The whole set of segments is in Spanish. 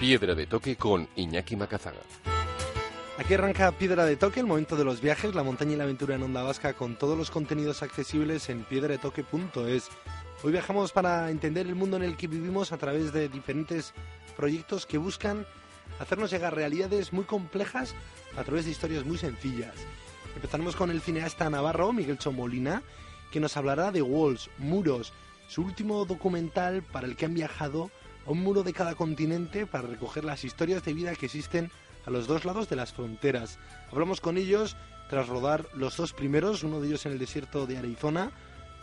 Piedra de Toque con Iñaki Macazaga. Aquí arranca Piedra de Toque, el momento de los viajes, la montaña y la aventura en Onda Vasca con todos los contenidos accesibles en piedradetoque.es. Hoy viajamos para entender el mundo en el que vivimos a través de diferentes proyectos que buscan hacernos llegar realidades muy complejas a través de historias muy sencillas. Empezaremos con el cineasta navarro Miguel Chomolina, que nos hablará de Walls, Muros, su último documental para el que han viajado un muro de cada continente para recoger las historias de vida que existen a los dos lados de las fronteras. Hablamos con ellos tras rodar los dos primeros, uno de ellos en el desierto de Arizona,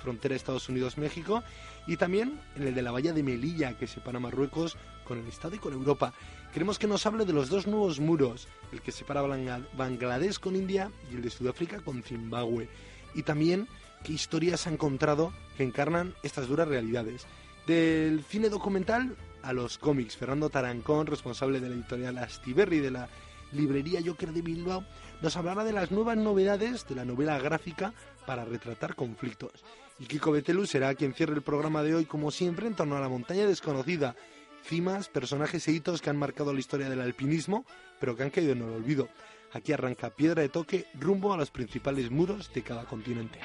frontera Estados Unidos-México, y también en el de la bahía de Melilla, que separa Marruecos con el Estado y con Europa. Queremos que nos hable de los dos nuevos muros, el que separa Bangladesh con India y el de Sudáfrica con Zimbabue. Y también qué historias ha encontrado que encarnan estas duras realidades. Del cine documental a los cómics. Fernando Tarancón, responsable de la editorial Astiberri de la librería Joker de Bilbao, nos hablará de las nuevas novedades de la novela gráfica para retratar conflictos. Y Kiko Betelu será quien cierre el programa de hoy, como siempre, en torno a la montaña desconocida. Cimas, personajes e hitos que han marcado la historia del alpinismo, pero que han caído en el olvido. Aquí arranca Piedra de Toque rumbo a los principales muros de cada continente.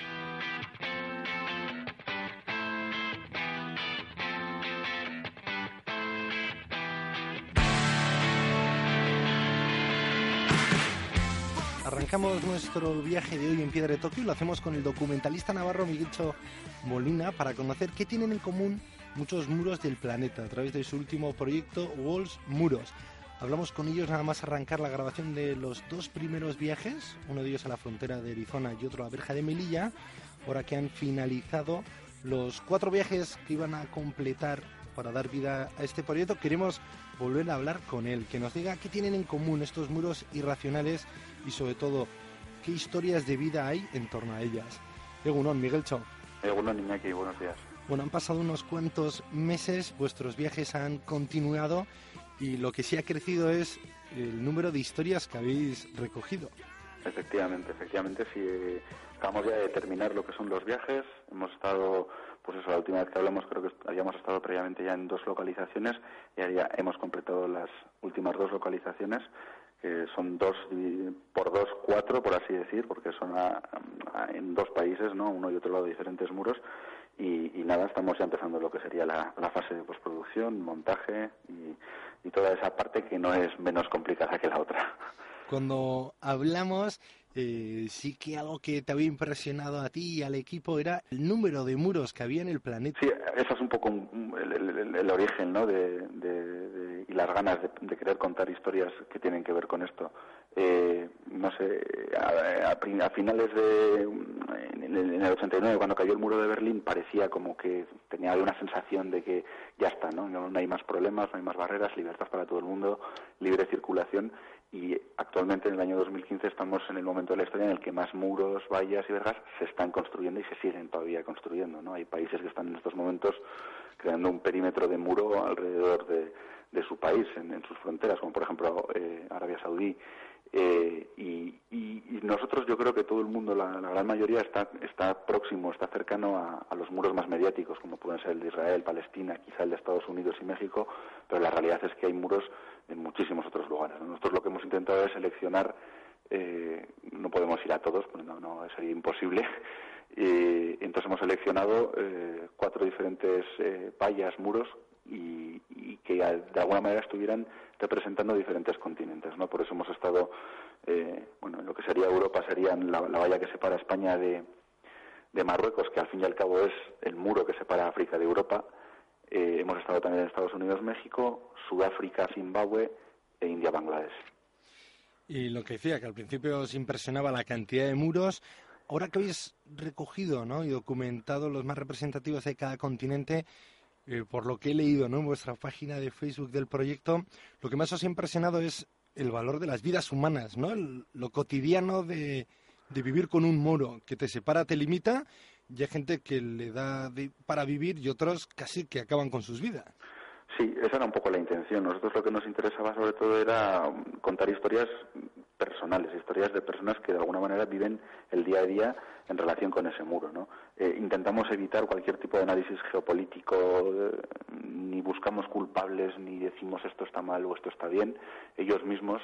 Arrancamos nuestro viaje de hoy en Piedra de Tokio lo hacemos con el documentalista navarro Miguelcho Molina para conocer qué tienen en común muchos muros del planeta a través de su último proyecto Walls Muros. Hablamos con ellos nada más arrancar la grabación de los dos primeros viajes, uno de ellos a la frontera de Arizona y otro a Verja de Melilla, ahora que han finalizado los cuatro viajes que iban a completar para dar vida a este proyecto. Queremos volver a hablar con él, que nos diga qué tienen en común estos muros irracionales y sobre todo qué historias de vida hay en torno a ellas. Egunon, Miguel Cho. Egunon, Iñaki, buenos días. Bueno, han pasado unos cuantos meses, vuestros viajes han continuado y lo que sí ha crecido es el número de historias que habéis recogido. Efectivamente, efectivamente, sí. Acabamos ya de terminar lo que son los viajes. Hemos estado, pues eso, la última vez que hablamos creo que habíamos estado previamente ya en dos localizaciones y ya hemos completado las últimas dos localizaciones que son dos por dos cuatro por así decir porque son en dos países no uno y otro lado diferentes muros y, nada estamos ya empezando lo que sería la, fase de postproducción montaje y, y, toda esa parte que no es menos complicada que la otra cuando hablamos eh, sí que algo que te había impresionado a ti y al equipo era el número de muros que había en el planeta. Sí, eso es un poco el, origen ¿no? de, las ganas de, querer contar historias que tienen que ver con esto. Eh, no sé, a, finales de. En el, 89, cuando cayó el muro de Berlín, parecía como que tenía una sensación de que ya está, ¿no? No hay más problemas, no hay más barreras, libertad para todo el mundo, libre circulación y actualmente en el año 2015 estamos en el momento de la historia en el que más muros, vallas y vergas se están construyendo y se siguen todavía construyendo. ¿no? Hay países que están en estos momentos creando un perímetro de muro alrededor de, su país, en, sus fronteras, como por ejemplo eh, Arabia Saudí. Eh, y, nosotros, yo creo que todo el mundo, la, gran mayoría, está, está próximo, está cercano a, los muros más mediáticos, como pueden ser el de Israel, Palestina, quizá el de Estados Unidos y México, pero la realidad es que hay muros en muchísimos otros lugares. Nosotros lo que hemos intentado es seleccionar, eh, no podemos ir a todos, pues no, no sería imposible, entonces hemos seleccionado eh, cuatro diferentes vallas, muros, y, que de alguna manera estuvieran representando diferentes continentes, ¿no? Por eso hemos estado, eh, bueno, en lo que sería Europa serían la, valla que separa España de, de, Marruecos, que al fin y al cabo es el muro que separa África de Europa. Eh, hemos estado también en Estados Unidos, México, Sudáfrica, Zimbabue e India, Bangladesh. Y lo que decía, que al principio os impresionaba la cantidad de muros, ahora que habéis recogido ¿no? y documentado los más representativos de cada continente, eh, por lo que he leído ¿no? en vuestra página de Facebook del proyecto, lo que más os ha impresionado es el valor de las vidas humanas, ¿no? lo cotidiano de, de, vivir con un muro que te separa, te limita, y hay gente que le da para vivir y otros casi que acaban con sus vidas. Sí, esa era un poco la intención. Nosotros lo que nos interesaba sobre todo era contar historias personales, historias de personas que de alguna manera viven el día a día en relación con ese muro. ¿no? Eh, intentamos evitar cualquier tipo de análisis geopolítico, eh, ni buscamos culpables, ni decimos esto está mal o esto está bien. Ellos mismos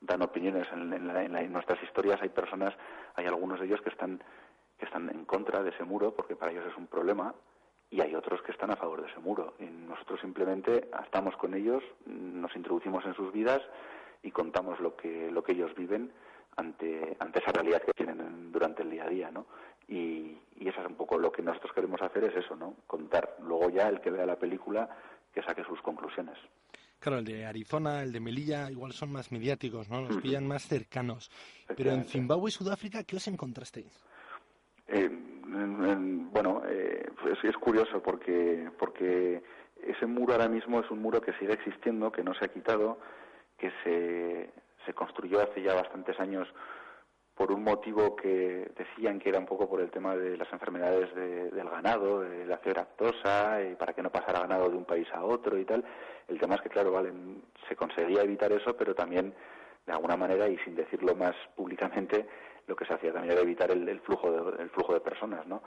dan opiniones en, en nuestras historias. Hay personas, hay algunos de ellos que están que están en contra de ese muro porque para ellos es un problema y hay otros que están a favor de ese muro. Y nosotros simplemente estamos con ellos, nos introducimos en sus vidas y contamos lo que, lo que ellos viven ante, ante esa realidad que tienen durante el día a día, ¿no? Y, y eso es un poco lo que nosotros queremos hacer, es eso, ¿no? Contar. Luego ya el que vea la película que saque sus conclusiones. Claro, el de Arizona, el de Melilla, igual son más mediáticos, ¿no? Los pillan más cercanos. Pero en Zimbabue y Sudáfrica, ¿qué os encontrasteis? Eh, bueno, eh, pues es curioso porque, porque ese muro ahora mismo es un muro que sigue existiendo, que no se ha quitado, que se, construyó hace ya bastantes años por un motivo que decían que era un poco por el tema de las enfermedades del ganado, de la fiebre y para que no pasara ganado de un país a otro y tal. El tema es que, claro, vale, se conseguía evitar eso, pero también, de alguna manera, y sin decirlo más públicamente, lo que se hacía también era evitar el, flujo de, el flujo de personas, ¿no?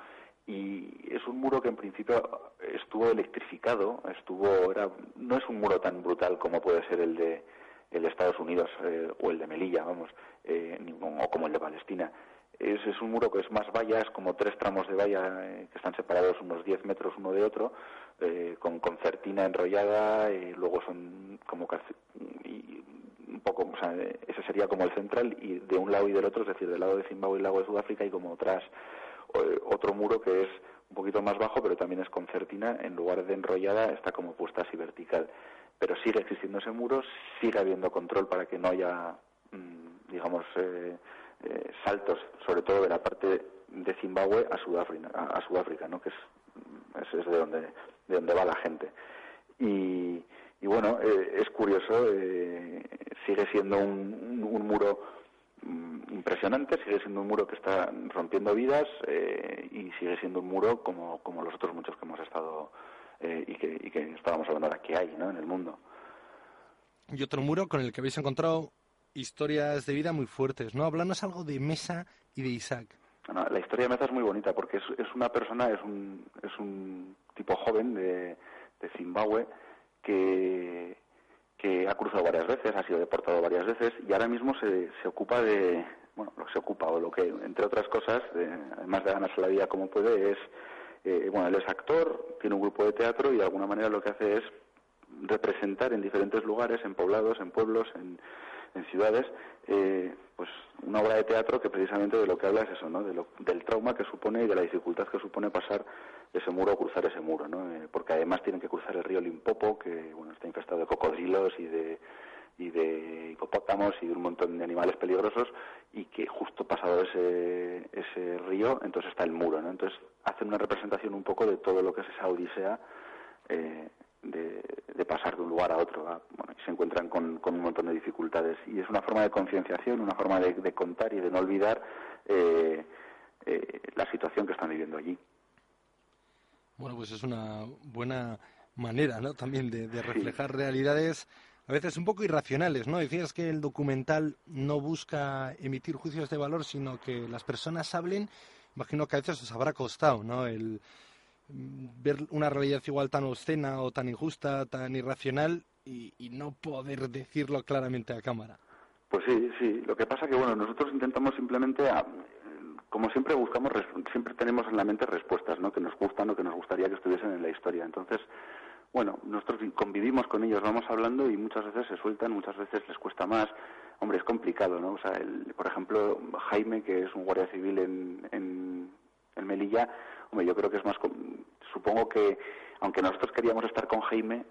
Y es un muro que en principio estuvo electrificado, estuvo era no es un muro tan brutal como puede ser el de el de Estados Unidos eh, o el de Melilla, vamos, eh, o como el de Palestina. Es, es, un muro que es más vallas, como tres tramos de valla eh, que están separados unos 10 metros uno de otro, con concertina enrollada, y luego son como y un poco, o sea, ese sería como el central y de un lado y del otro, es decir, del lado de Zimbabue y del lado de Sudáfrica y como otras otro muro que es un poquito más bajo, pero también es concertina, en lugar de enrollada está como puesta así vertical. Pero sigue existiendo ese muro, sigue habiendo control para que no haya, mm, digamos, eh, eh, saltos, sobre todo de la parte de Zimbabue a Sudáfrica, a, Sudáfrica ¿no? que es, es, de donde de donde va la gente. Y, y bueno, eh, es curioso, eh, sigue siendo un, muro mm, impresionante, sigue siendo un muro que está rompiendo vidas y sigue siendo un muro como, como los otros muchos que hemos estado y, que, y que estábamos hablando ahora que hay ¿no? en el mundo. Y otro muro con el que habéis encontrado historias de vida muy fuertes, ¿no? Hablanos algo de Mesa y de Isaac. la historia de Mesa es muy bonita porque es, es una persona, es un, es un tipo joven de, de Zimbabue que, que ha cruzado varias veces, ha sido deportado varias veces y ahora mismo se, se ocupa de, bueno, lo que se ocupa o lo que, entre otras cosas, además de ganarse la vida como puede, es, eh, bueno, él es actor, tiene un grupo de teatro y de alguna manera lo que hace es representar en diferentes lugares, en poblados, en pueblos, en, ciudades, eh, pues una obra de teatro que precisamente de lo que habla es eso, ¿no? De lo, del trauma que supone y de la dificultad que supone pasar ese muro o cruzar ese muro, ¿no? Eh, porque además tienen que cruzar el río Limpopo, que bueno está infestado de cocodrilos y de y de hipopótamos y de un montón de animales peligrosos y que justo pasado ese, ese río entonces está el muro, ¿no? Entonces hacen una representación un poco de todo lo que es esa odisea eh, de, pasar de un lugar a otro. Bueno, y se encuentran con, un montón de dificultades. Y es una forma de concienciación, una forma de, contar y de no olvidar eh, eh, la situación que están viviendo allí. Bueno, pues es una buena manera, ¿no? También de, reflejar realidades a veces un poco irracionales, ¿no? Decías que el documental no busca emitir juicios de valor, sino que las personas hablen. Imagino que a veces os habrá costado, ¿no? El, ver una realidad igual tan obscena o tan injusta, tan irracional y, no poder decirlo claramente a cámara. Pues sí, sí. Lo que pasa que, bueno, nosotros intentamos simplemente, como siempre buscamos, siempre tenemos en la mente respuestas, ¿no? Que nos gustan o que nos gustaría que estuviesen en la historia. Entonces, bueno, nosotros convivimos con ellos, vamos hablando y muchas veces se sueltan, muchas veces les cuesta más. Hombre, es complicado, ¿no? O sea, por ejemplo, Jaime, que es un guardia civil en, en, en Melilla, Hombre, yo creo que es más. Supongo que, aunque nosotros queríamos estar con Jaime,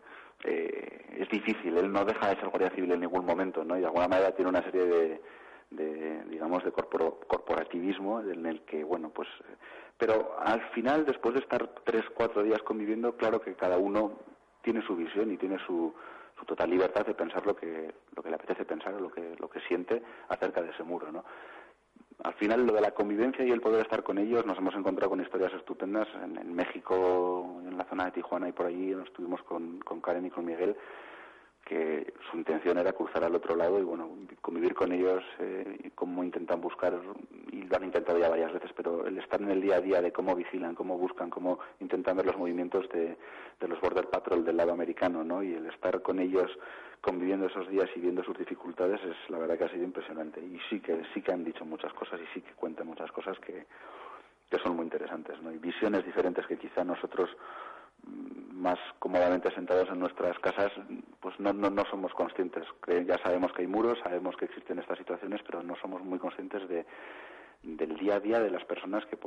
eh, es difícil, él no deja de ser guardia civil en ningún momento, ¿no? Y de alguna manera tiene una serie de, de digamos, de corporativismo en el que, bueno, pues... Pero al final, después de estar tres, cuatro días conviviendo, claro que cada uno tiene su visión y tiene su, su total libertad de pensar lo que, lo que le apetece pensar o lo que, lo que siente acerca de ese muro, ¿no? al final lo de la convivencia y el poder estar con ellos nos hemos encontrado con historias estupendas en, México, en la zona de Tijuana y por allí nos estuvimos con, con Karen y con Miguel que su intención era cruzar al otro lado y bueno convivir con ellos eh, y cómo intentan buscar y lo han intentado ya varias veces pero el estar en el día a día de cómo vigilan cómo buscan cómo intentan ver los movimientos de, de los border patrol del lado americano no y el estar con ellos conviviendo esos días y viendo sus dificultades es la verdad que ha sido impresionante. Y sí que sí que han dicho muchas cosas y sí que cuentan muchas cosas que que son muy interesantes no y visiones diferentes que quizá nosotros más cómodamente sentados en nuestras casas, pues no, no, no somos conscientes. Ya sabemos que hay muros, sabemos que existen estas situaciones, pero no somos muy conscientes de, del día a día de las personas que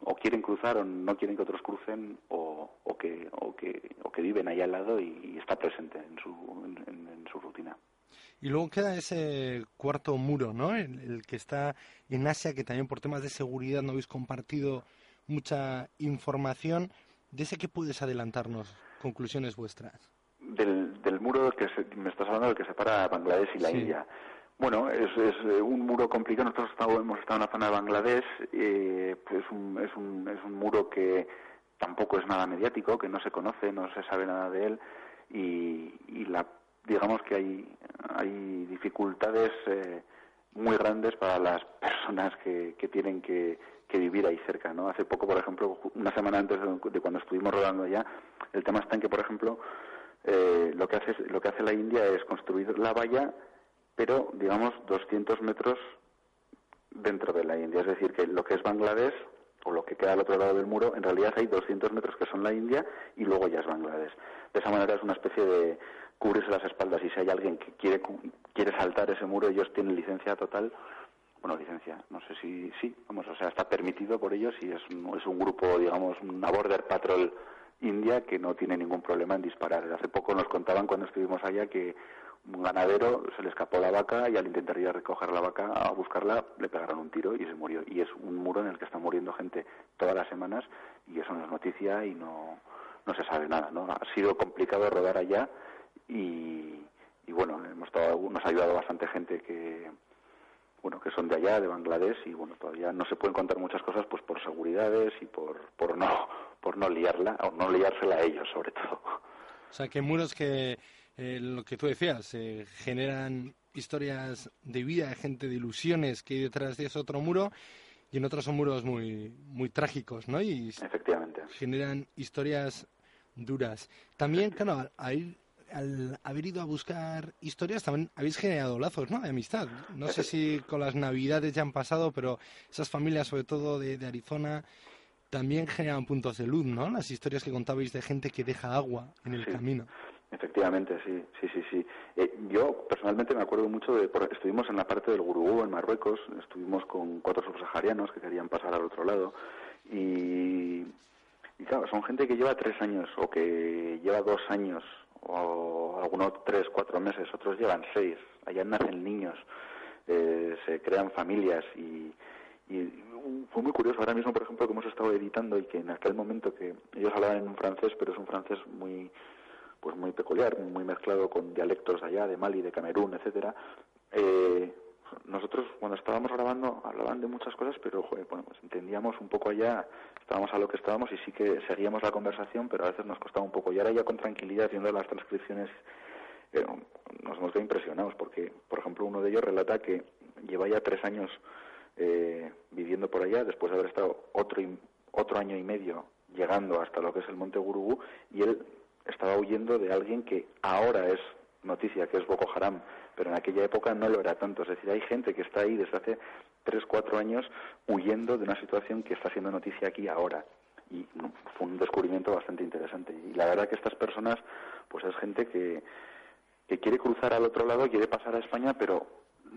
o quieren cruzar o no quieren que otros crucen o, o que, o, que, o que viven ahí al lado y, está presente en su, en, su rutina. Y luego queda ese cuarto muro, ¿no? El, que está en Asia, que también por temas de seguridad no habéis compartido mucha información. ¿De ese qué puedes adelantarnos? Conclusiones vuestras. Del, del muro que me estás hablando, del que separa Bangladesh y la India. Bueno, es, es, eh, un muro complicado. Nosotros hemos estado en la zona de Bangladesh. Eh, pues un, es, un, es un muro que tampoco es nada mediático, que no se conoce, no se sabe nada de él. Y, y la, digamos que hay, hay dificultades eh, muy grandes para las personas que, que tienen que que vivir ahí cerca, ¿no? Hace poco, por ejemplo, una semana antes de, cuando estuvimos rodando allá, el tema está en que, por ejemplo, eh, lo que hace lo que hace la India es construir la valla, pero digamos 200 metros dentro de la India, es decir, que lo que es Bangladesh o lo que queda al otro lado del muro, en realidad hay 200 metros que son la India y luego ya es Bangladesh. De esa manera es una especie de cubrirse las espaldas y si hay alguien que quiere quiere saltar ese muro, ellos tienen licencia total bueno, licencia, no sé si sí, vamos, o sea, está permitido por ellos y es un, es un grupo, digamos, una Border Patrol India que no tiene ningún problema en disparar. Hace poco nos contaban cuando estuvimos allá que un ganadero se le escapó la vaca y al intentar ir a recoger la vaca a buscarla le pegaron un tiro y se murió. Y es un muro en el que está muriendo gente todas las semanas y eso no es noticia y no, no se sabe nada, ¿no? Ha sido complicado rodar allá y, y bueno, hemos estado, nos ha ayudado bastante gente que bueno, que son de allá, de Bangladesh, y bueno, todavía no se pueden contar muchas cosas pues por seguridades y por, por no por no liarla, o no liársela a ellos sobre todo. O sea, que muros que, eh, lo que tú decías, eh, generan historias de vida, de gente, de ilusiones que hay detrás de ese otro muro, y en otros son muros muy, muy trágicos, ¿no? Y Efectivamente. Generan historias duras. También, claro, hay al haber ido a buscar historias también habéis generado lazos, ¿no? De amistad. No sé si con las navidades ya han pasado, pero esas familias, sobre todo de, Arizona, también generan puntos de luz, ¿no? Las historias que contabais de gente que deja agua en el camino. Efectivamente, sí, sí, sí, sí. Eh, yo personalmente me acuerdo mucho de, estuvimos en la parte del Gurugú, en Marruecos, estuvimos con cuatro subsaharianos que querían pasar al otro lado y, y claro, son gente que lleva tres años o que lleva dos años o algunos tres, cuatro meses, otros llevan seis, allá nacen niños, eh, se crean familias y, y fue muy curioso ahora mismo, por ejemplo, que hemos estado editando y que en aquel momento que ellos hablaban en un francés, pero es un francés muy pues muy peculiar, muy mezclado con dialectos de allá, de Mali, de Camerún, etcétera. Eh, nosotros cuando estábamos grabando hablaban de muchas cosas, pero bueno, pues entendíamos un poco allá, estábamos a lo que estábamos y sí que seguíamos la conversación, pero a veces nos costaba un poco. Y ahora ya con tranquilidad, viendo las transcripciones, eh, nos hemos quedado impresionados, porque, por ejemplo, uno de ellos relata que lleva ya tres años eh, viviendo por allá, después de haber estado otro, otro año y medio llegando hasta lo que es el Monte Gurugú, y él estaba huyendo de alguien que ahora es noticia, que es Boko Haram, pero en aquella época no lo era tanto. Es decir, hay gente que está ahí desde hace tres, cuatro años huyendo de una situación que está siendo noticia aquí ahora. Y fue un descubrimiento bastante interesante. Y la verdad que estas personas, pues es gente que, que quiere cruzar al otro lado, quiere pasar a España, pero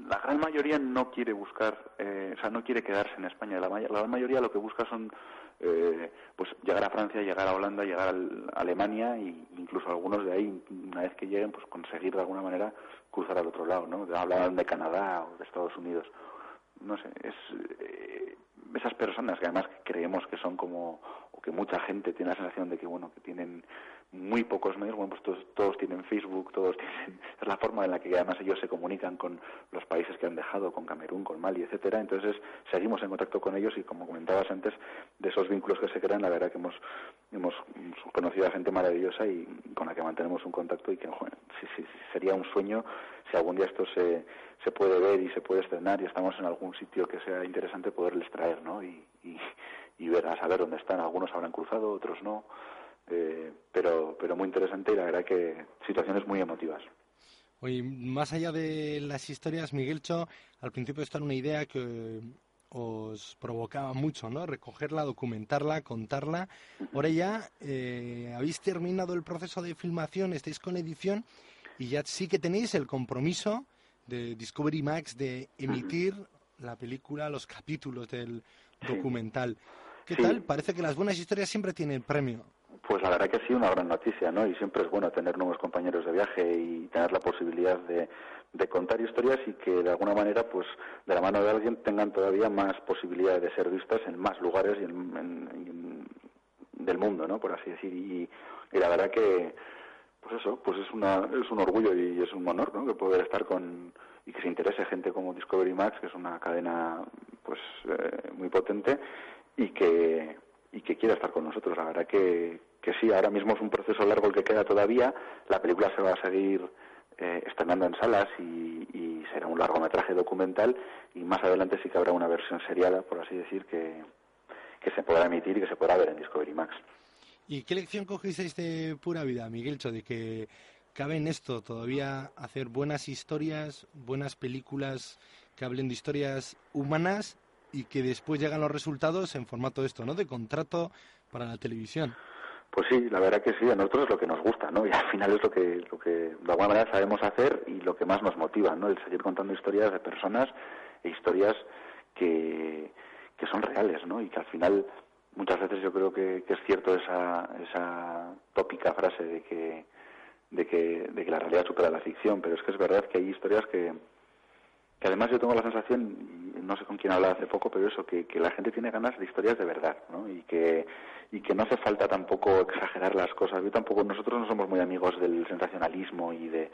la gran mayoría no quiere buscar, eh, o sea, no quiere quedarse en España. La, la gran mayoría lo que busca son, eh, pues, llegar a Francia, llegar a Holanda, llegar a Alemania e incluso algunos de ahí, una vez que lleguen, pues conseguir de alguna manera cruzar al otro lado, ¿no? Hablan de Canadá o de Estados Unidos. No sé, es eh, esas personas que además creemos que son como, o que mucha gente tiene la sensación de que, bueno, que tienen muy pocos medios, bueno, pues todos, todos tienen Facebook, todos tienen, es la forma en la que además ellos se comunican con los países que han dejado, con Camerún, con Mali, etcétera, entonces seguimos en contacto con ellos y como comentabas antes, de esos vínculos que se crean, la verdad que hemos, hemos conocido a gente maravillosa y con la que mantenemos un contacto y que sí, sí, sería un sueño si algún día esto se, se puede ver y se puede estrenar y estamos en algún sitio que sea interesante poderles traer, ¿no? Y, y, y ver, a saber dónde están, algunos habrán cruzado, otros no, eh, pero, pero muy interesante y la verdad que situaciones muy emotivas. Oye, más allá de las historias, Miguelcho, al principio está una idea que os provocaba mucho, ¿no? Recogerla, documentarla, contarla. Ahora ya eh, habéis terminado el proceso de filmación, estáis con edición y ya sí que tenéis el compromiso de Discovery Max de emitir la película, los capítulos del documental. ¿Qué tal? Parece que las buenas historias siempre tienen premio. Pues la verdad que sí, una gran noticia, ¿no? Y siempre es bueno tener nuevos compañeros de viaje y tener la posibilidad de, contar historias y que de alguna manera, pues, de la mano de alguien tengan todavía más posibilidades de ser vistas en más lugares y en, del mundo, ¿no? Por así decir. Y, la verdad que, pues eso, pues es, una, es un orgullo y es un honor, ¿no? Que poder estar con y que se interese gente como Discovery Max, que es una cadena, pues, eh, muy potente y que y que quiera estar con nosotros. La verdad que, que sí, ahora mismo es un proceso largo el que queda todavía. La película se va a seguir eh, estrenando en salas y, y, será un largometraje documental y más adelante sí que habrá una versión seriada, por así decir, que, que se podrá emitir y que se podrá ver en Discovery Max. ¿Y qué lección cogisteis de pura vida, Miguel? De que cabe en esto todavía hacer buenas historias, buenas películas que hablen de historias humanas y que después llegan los resultados en formato esto, ¿no? De contrato para la televisión. Pues sí, la verdad que sí, a nosotros es lo que nos gusta, ¿no? Y al final es lo que, lo que de alguna manera sabemos hacer y lo que más nos motiva, ¿no? El seguir contando historias de personas e historias que, que son reales, ¿no? Y que al final muchas veces yo creo que, que es cierto esa, esa tópica frase de que, de que, de que la realidad supera la ficción, pero es que es verdad que hay historias que, que además yo tengo la sensación, no sé con quién hablaba hace poco, pero eso, que, que, la gente tiene ganas de historias de verdad, ¿no? Y que, y que no hace falta tampoco exagerar las cosas. Yo tampoco, nosotros no somos muy amigos del sensacionalismo y de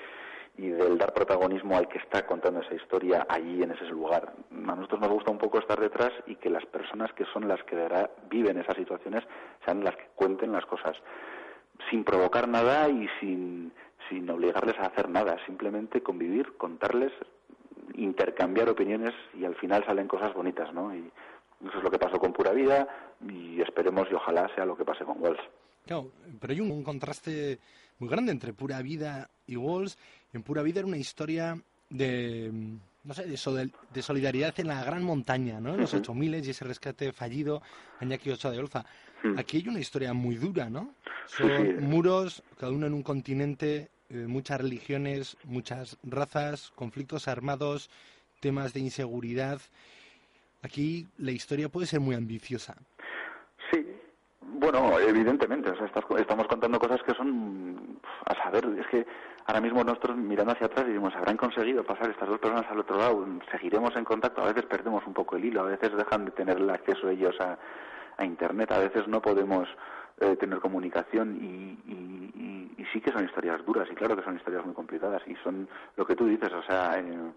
y del dar protagonismo al que está contando esa historia allí en ese lugar. A nosotros nos gusta un poco estar detrás y que las personas que son las que viven esas situaciones sean las que cuenten las cosas sin provocar nada y sin, sin obligarles a hacer nada, simplemente convivir, contarles intercambiar opiniones y al final salen cosas bonitas, ¿no? Y eso es lo que pasó con Pura Vida y esperemos y ojalá sea lo que pase con Walls. Claro, pero hay un, contraste muy grande entre Pura Vida y Walls. En Pura Vida era una historia de, no sé, de, solidaridad en la gran montaña, ¿no? En los ocho miles y ese rescate fallido Añaki Ochoa de Olza. Hmm. Aquí hay una historia muy dura, ¿no? Son muros, cada uno en un continente, eh, muchas religiones, muchas razas, conflictos armados, temas de inseguridad. Aquí la historia puede ser muy ambiciosa. Sí, bueno, evidentemente, estamos contando cosas que son, a saber, es que ahora mismo nosotros mirando hacia atrás decimos, ¿habrán conseguido pasar estas dos personas al otro lado? Seguiremos en contacto, a veces perdemos un poco el hilo, a veces dejan de tener el acceso ellos a, a Internet, a veces no podemos eh, tener comunicación y, sí que son historias duras y claro que son historias muy complicadas y son lo que tú dices, o sea, eh,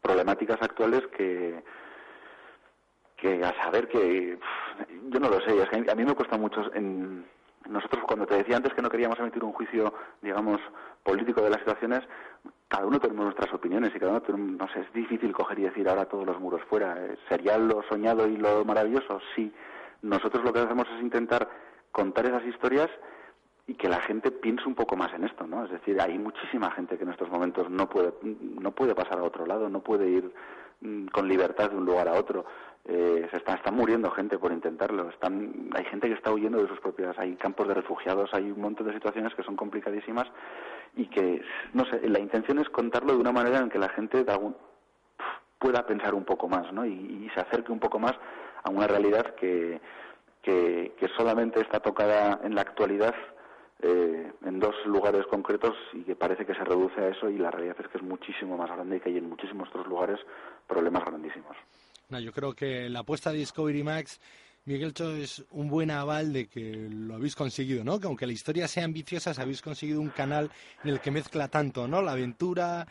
problemáticas actuales que que a saber que yo no lo sé, es que a mí me cuesta mucho en nosotros cuando te decía antes que no queríamos emitir un juicio, digamos, político de las situaciones, cada uno tenemos nuestras opiniones y cada uno tenemos, no sé, es difícil coger y decir ahora todos los muros fuera. ¿Sería lo soñado y lo maravilloso? Sí. Nosotros lo que hacemos es intentar contar esas historias y que la gente piense un poco más en esto, ¿no? Es decir, hay muchísima gente que en estos momentos no puede, no puede pasar a otro lado, no puede ir mm, con libertad de un lugar a otro. Eh, se está, está muriendo gente por intentarlo. Están, hay gente que está huyendo de sus propiedades. Hay campos de refugiados, hay un montón de situaciones que son complicadísimas y que, no sé, la intención es contarlo de una manera en que la gente pueda pensar un poco más, ¿no? Y, se acerque un poco más a una realidad que, que, solamente está tocada en la actualidad eh, en dos lugares concretos y que parece que se reduce a eso y la realidad es que es muchísimo más grande y que hay en muchísimos otros lugares problemas grandísimos. No, yo creo que la apuesta de Discovery Max Miguel Cho es un buen aval de que lo habéis conseguido, ¿no? Que aunque la historia sea ambiciosa, habéis conseguido un canal en el que mezcla tanto, ¿no? La aventura,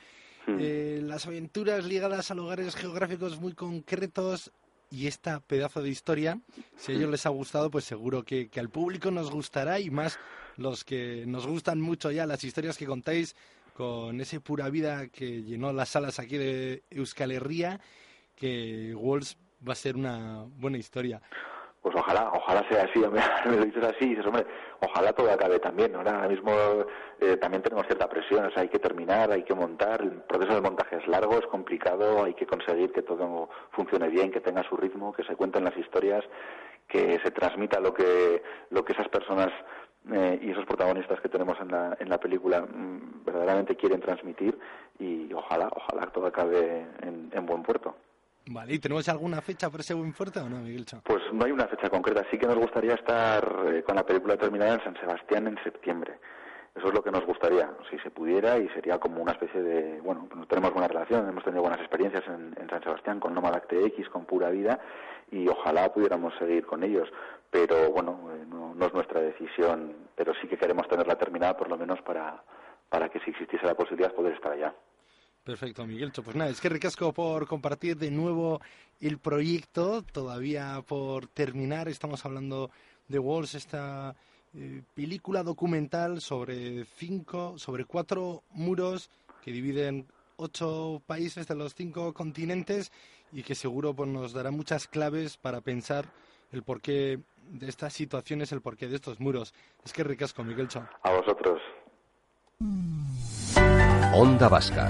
hmm. eh, las aventuras ligadas a lugares geográficos muy concretos y esta pedazo de historia. Si a ellos les ha gustado, pues seguro que, que al público nos gustará y más los que nos gustan mucho ya las historias que contáis con ese pura vida que llenó las salas aquí de Euskal Herria, que Walls va a ser una buena historia pues ojalá, ojalá sea así, me, lo dices así y dices, hombre, ojalá todo acabe también, Ahora mismo eh, también tenemos cierta presión, o sea, hay que terminar, hay que montar, el proceso del montaje es largo, es complicado, hay que conseguir que todo funcione bien, que tenga su ritmo, que se cuenten las historias, que se transmita lo que, lo que esas personas eh, y esos protagonistas que tenemos en la, en la película mm, verdaderamente quieren transmitir y ojalá, ojalá todo acabe en buen puerto. Vale, ¿y tenemos alguna fecha para ese buen fuerte o no, Miguel Pues no hay una fecha concreta. Sí que nos gustaría estar eh, con la película terminada en San Sebastián en septiembre. Eso es lo que nos gustaría, si se pudiera, y sería como una especie de... Bueno, pues tenemos buena relación, hemos tenido buenas experiencias en, San Sebastián con Nomad X, con Pura Vida, y ojalá pudiéramos seguir con ellos. Pero bueno, eh, no, no, es nuestra decisión, pero sí que queremos tenerla terminada por lo menos para, para que si existiese la posibilidad poder estar allá. Perfecto, Miguel. Pues nada, es que ricasco por compartir de nuevo el proyecto, todavía por terminar. Estamos hablando de Walls, esta eh, película documental sobre cinco, sobre cuatro muros que dividen ocho países de los cinco continentes y que seguro pues, nos dará muchas claves para pensar el porqué de estas situaciones, el porqué de estos muros. Es que ricasco, Miguel Cho. A vosotros. Onda Vasca,